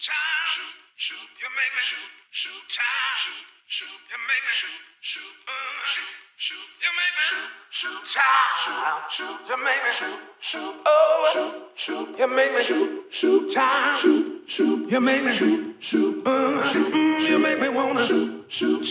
time. Shoot, you make me shoot, shoot time. Shoot, you make me shoot, shoot, uh, shoot, you make me shoot, shoot time. Shoot, shoot, you make me shoot, shoot, oh, shoot, shoot, you make me shoot, shoot time. Shoot, you make me shoot, shoot, uh, shoot, mm, you make me wanna shoot, shoot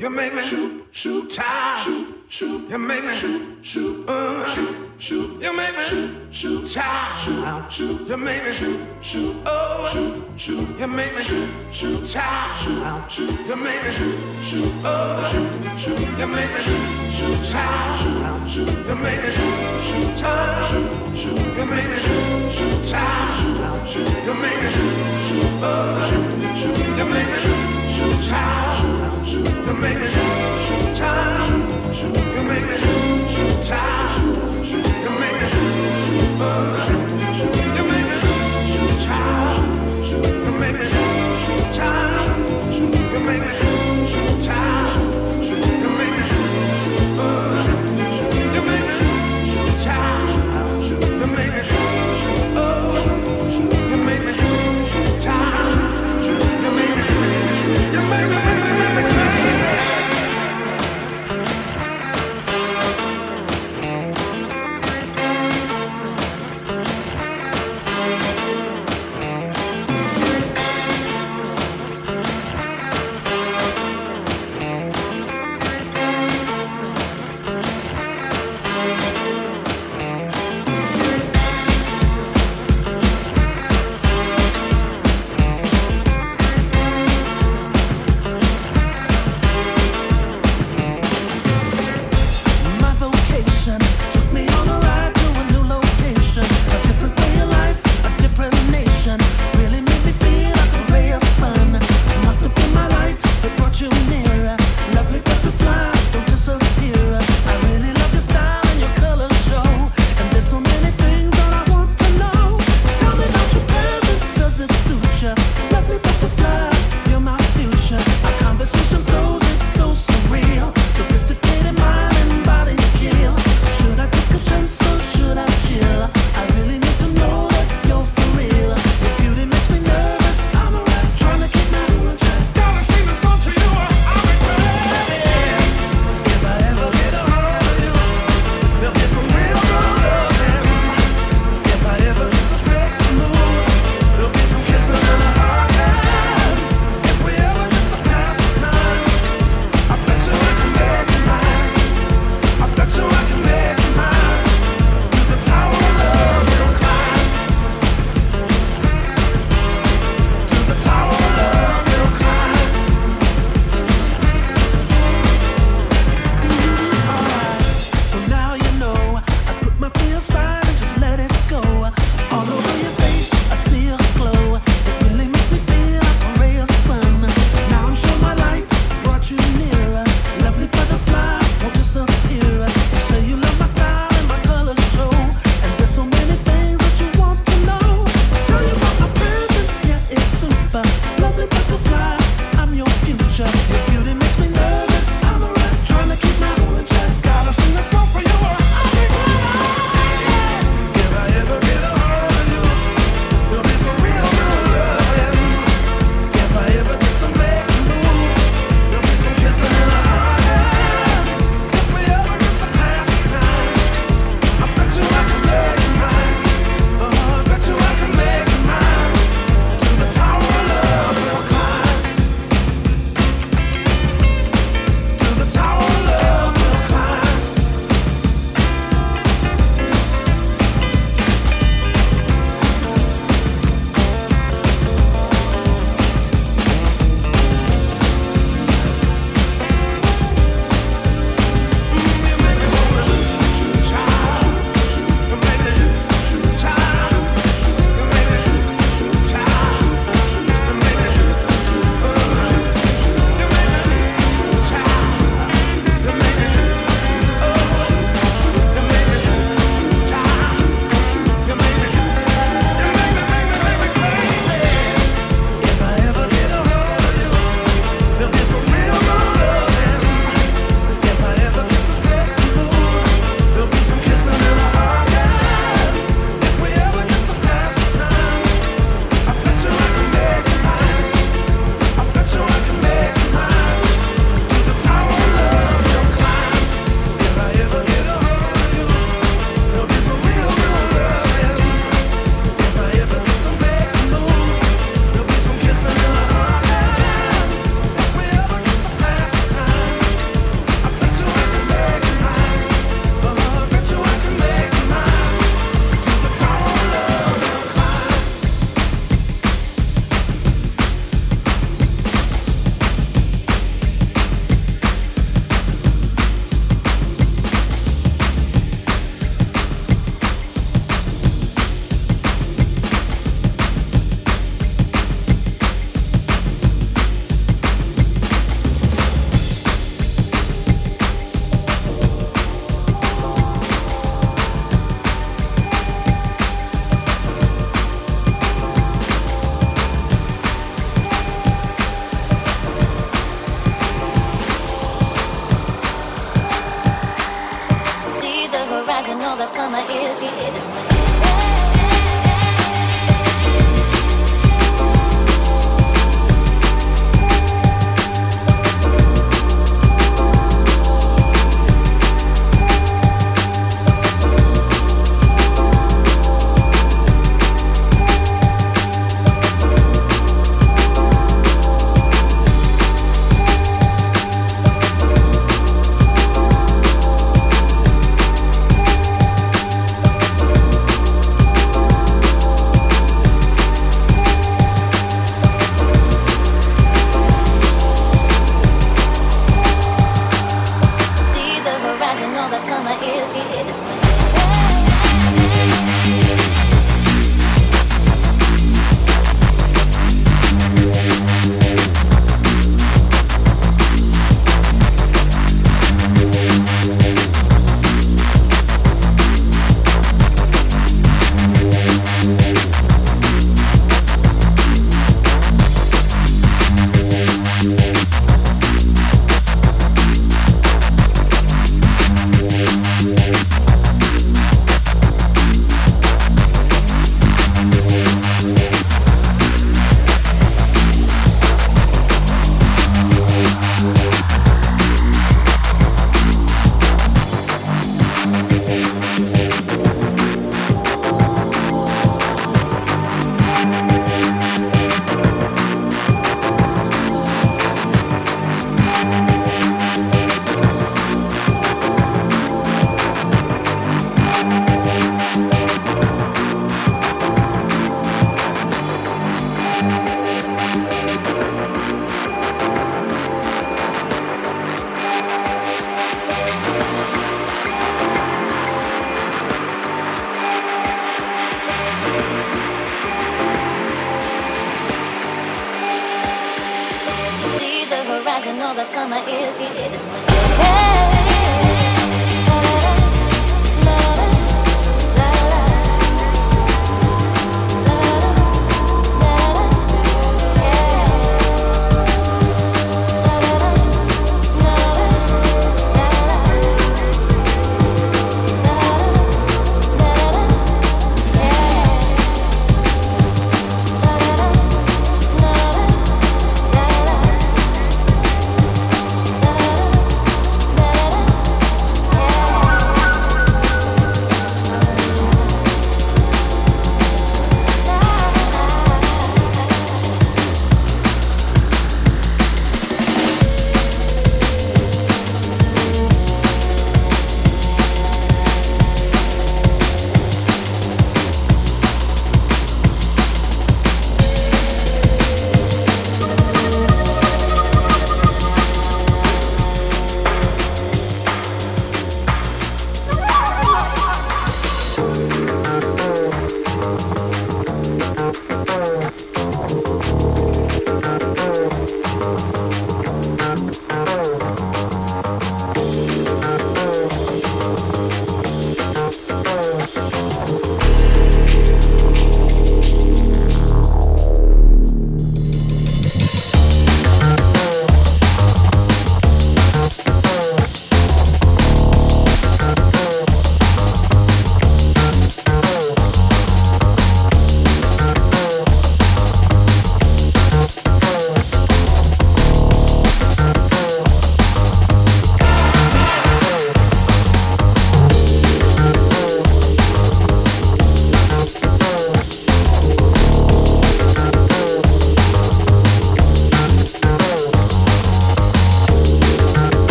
you make me shoot, shoot time. Shoot, shoot, you make me shoot, shoot uh, shoot, shoot, you make me shoot, shoot time. Shoot, shoot, you make me shoot, shoot, oh, shoot, shoot, you make me shoot, shoot time. Shoot, shoot, you make me shoot, shoot, oh, shoot, shoot, you make me shoot, shoot time. Shoot, shoot, you make me shoot, shoot time. Shoot, shoot, you make me shoot, shoot time. Shoot, shoot, you make me shoot, shoot, oh, shoot, shoot, you make me shoot, shoot time. Shoot, you make me shoot, shoot time. Shoot, you make me shoot, shoot time. Shoot, oh, shoot, shoot, you make me shoot, shoot time. Shoot, you make me shoot, shoot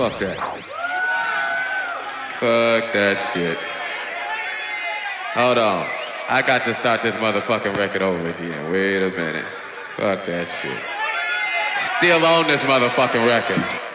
that. Fuck that shit. Hold on. I got to start this motherfucking record over again. Wait a minute. Fuck that shit. Still on this motherfucking record.